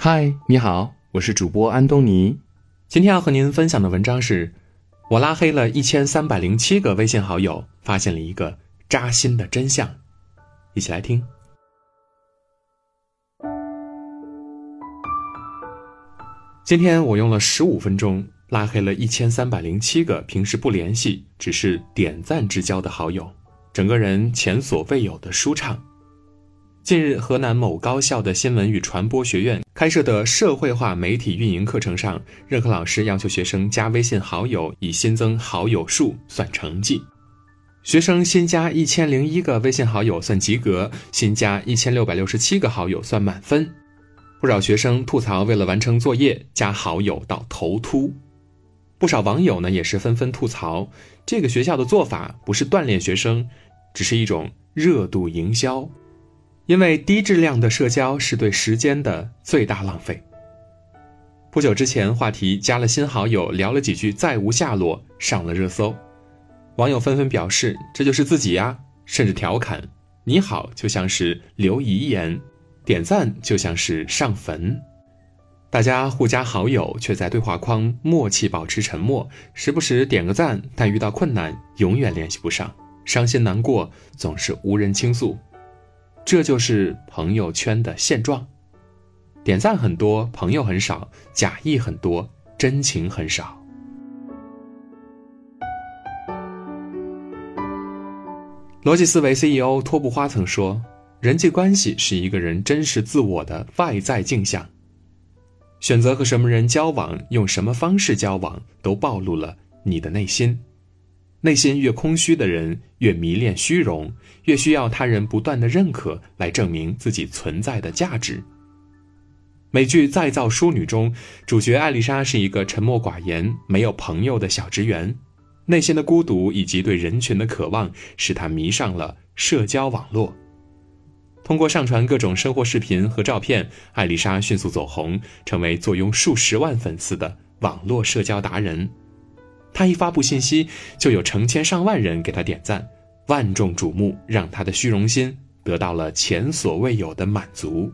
嗨，你好，我是主播安东尼。今天要和您分享的文章是：我拉黑了一千三百零七个微信好友，发现了一个扎心的真相。一起来听。今天我用了十五分钟拉黑了一千三百零七个平时不联系，只是点赞之交的好友，整个人前所未有的舒畅。近日，河南某高校的新闻与传播学院开设的社会化媒体运营课程上，任课老师要求学生加微信好友以新增好友数算成绩。学生新加一千零一个微信好友算及格，新加一千六百六十七个好友算满分。不少学生吐槽，为了完成作业加好友到头秃。不少网友呢也是纷纷吐槽，这个学校的做法不是锻炼学生，只是一种热度营销。因为低质量的社交是对时间的最大浪费。不久之前，话题加了新好友，聊了几句，再无下落，上了热搜。网友纷纷表示：“这就是自己呀！”甚至调侃：“你好，就像是留遗言，点赞就像是上坟。”大家互加好友，却在对话框默契保持沉默，时不时点个赞，但遇到困难永远联系不上，伤心难过总是无人倾诉。这就是朋友圈的现状，点赞很多，朋友很少，假意很多，真情很少。逻辑思维 CEO 托布花曾说：“人际关系是一个人真实自我的外在镜像，选择和什么人交往，用什么方式交往，都暴露了你的内心。”内心越空虚的人，越迷恋虚荣，越需要他人不断的认可来证明自己存在的价值。美剧《再造淑女》中，主角艾丽莎是一个沉默寡言、没有朋友的小职员，内心的孤独以及对人群的渴望，使她迷上了社交网络。通过上传各种生活视频和照片，艾丽莎迅速走红，成为坐拥数十万粉丝的网络社交达人。他一发布信息，就有成千上万人给他点赞，万众瞩目，让他的虚荣心得到了前所未有的满足。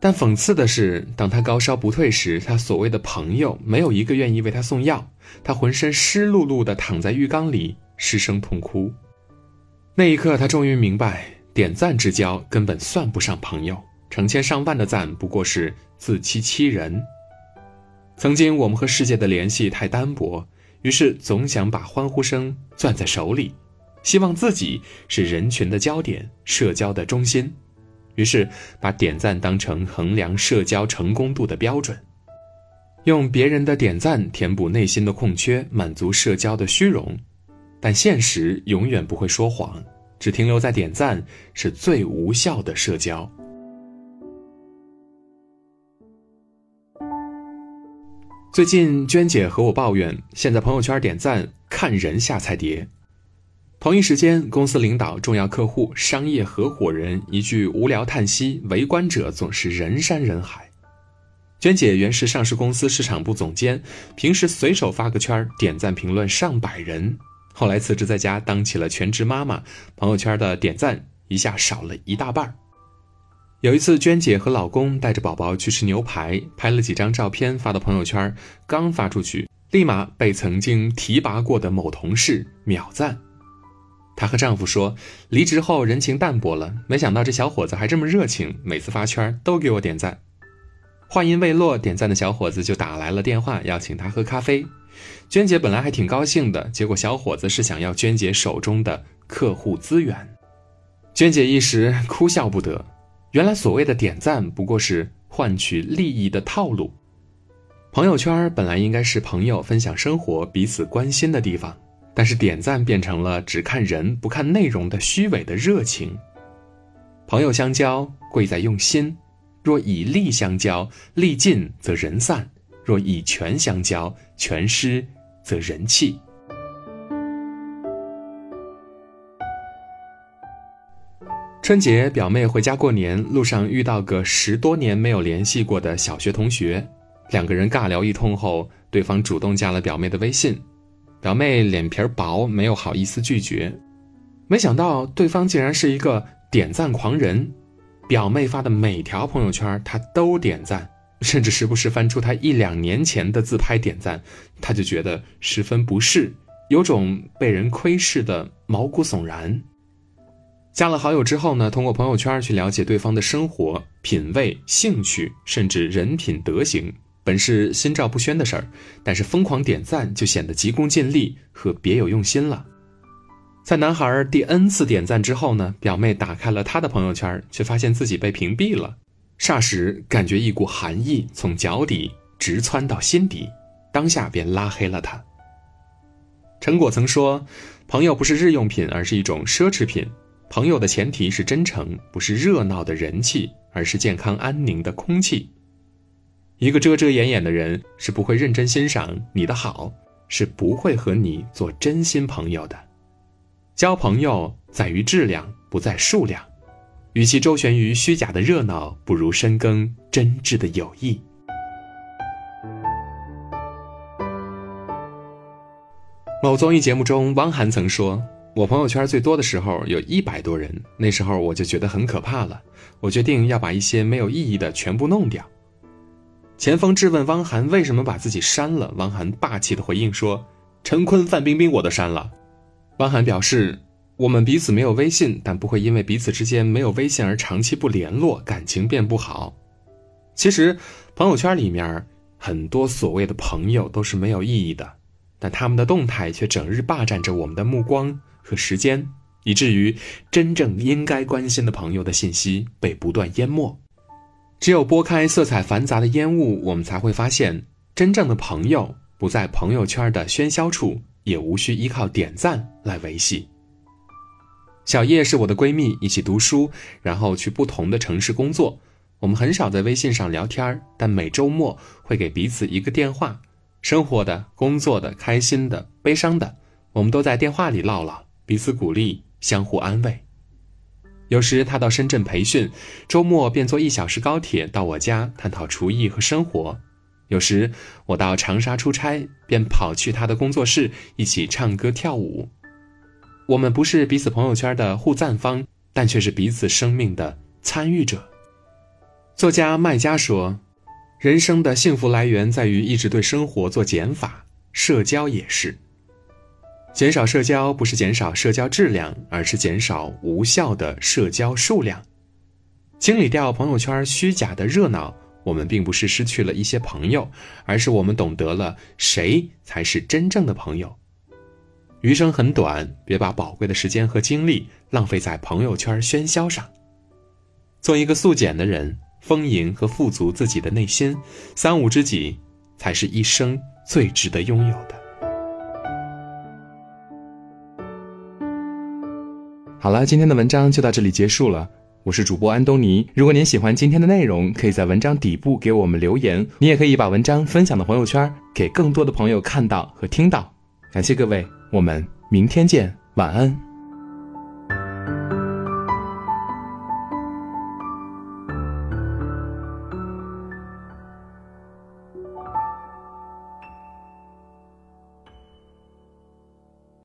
但讽刺的是，当他高烧不退时，他所谓的朋友没有一个愿意为他送药，他浑身湿漉漉的躺在浴缸里失声痛哭。那一刻，他终于明白，点赞之交根本算不上朋友，成千上万的赞不过是自欺欺人。曾经我们和世界的联系太单薄。于是总想把欢呼声攥在手里，希望自己是人群的焦点、社交的中心。于是把点赞当成衡量社交成功度的标准，用别人的点赞填补内心的空缺，满足社交的虚荣。但现实永远不会说谎，只停留在点赞是最无效的社交。最近，娟姐和我抱怨，现在朋友圈点赞看人下菜碟。同一时间，公司领导、重要客户、商业合伙人一句无聊叹息，围观者总是人山人海。娟姐原是上市公司市场部总监，平时随手发个圈，点赞评论上百人。后来辞职在家当起了全职妈妈，朋友圈的点赞一下少了一大半。有一次，娟姐和老公带着宝宝去吃牛排，拍了几张照片发到朋友圈，刚发出去，立马被曾经提拔过的某同事秒赞。她和丈夫说，离职后人情淡薄了，没想到这小伙子还这么热情，每次发圈都给我点赞。话音未落，点赞的小伙子就打来了电话，邀请她喝咖啡。娟姐本来还挺高兴的，结果小伙子是想要娟姐手中的客户资源，娟姐一时哭笑不得。原来所谓的点赞不过是换取利益的套路。朋友圈本来应该是朋友分享生活、彼此关心的地方，但是点赞变成了只看人不看内容的虚伪的热情。朋友相交贵在用心，若以利相交，利尽则人散；若以权相交，权失则人弃。春节，表妹回家过年，路上遇到个十多年没有联系过的小学同学，两个人尬聊一通后，对方主动加了表妹的微信，表妹脸皮薄，没有好意思拒绝，没想到对方竟然是一个点赞狂人，表妹发的每条朋友圈他都点赞，甚至时不时翻出他一两年前的自拍点赞，他就觉得十分不适，有种被人窥视的毛骨悚然。加了好友之后呢，通过朋友圈去了解对方的生活品味、兴趣，甚至人品德行，本是心照不宣的事儿，但是疯狂点赞就显得急功近利和别有用心了。在男孩第 N 次点赞之后呢，表妹打开了他的朋友圈，却发现自己被屏蔽了。霎时感觉一股寒意从脚底直窜到心底，当下便拉黑了他。陈果曾说：“朋友不是日用品，而是一种奢侈品。朋友的前提是真诚，不是热闹的人气，而是健康安宁的空气。一个遮遮掩掩的人是不会认真欣赏你的好，是不会和你做真心朋友的。交朋友在于质量，不在数量。”与其周旋于虚假的热闹，不如深耕真挚的友谊。某综艺节目中，汪涵曾说：“我朋友圈最多的时候有一百多人，那时候我就觉得很可怕了。我决定要把一些没有意义的全部弄掉。”钱枫质问汪涵为什么把自己删了，汪涵霸气的回应说：“陈坤、范冰冰我都删了。”汪涵表示。我们彼此没有微信，但不会因为彼此之间没有微信而长期不联络，感情变不好。其实，朋友圈里面很多所谓的朋友都是没有意义的，但他们的动态却整日霸占着我们的目光和时间，以至于真正应该关心的朋友的信息被不断淹没。只有拨开色彩繁杂的烟雾，我们才会发现，真正的朋友不在朋友圈的喧嚣处，也无需依靠点赞来维系。小叶是我的闺蜜，一起读书，然后去不同的城市工作。我们很少在微信上聊天，但每周末会给彼此一个电话，生活的、工作的、开心的、悲伤的，我们都在电话里唠唠，彼此鼓励，相互安慰。有时他到深圳培训，周末便坐一小时高铁到我家探讨厨艺和生活；有时我到长沙出差，便跑去他的工作室一起唱歌跳舞。我们不是彼此朋友圈的互赞方，但却是彼此生命的参与者。作家麦家说：“人生的幸福来源在于一直对生活做减法，社交也是。减少社交不是减少社交质量，而是减少无效的社交数量。清理掉朋友圈虚假的热闹，我们并不是失去了一些朋友，而是我们懂得了谁才是真正的朋友。”余生很短，别把宝贵的时间和精力浪费在朋友圈喧嚣上。做一个素简的人，丰盈和富足自己的内心，三五知己才是一生最值得拥有的。好了，今天的文章就到这里结束了。我是主播安东尼。如果您喜欢今天的内容，可以在文章底部给我们留言。你也可以把文章分享到朋友圈，给更多的朋友看到和听到。感谢各位。我们明天见，晚安。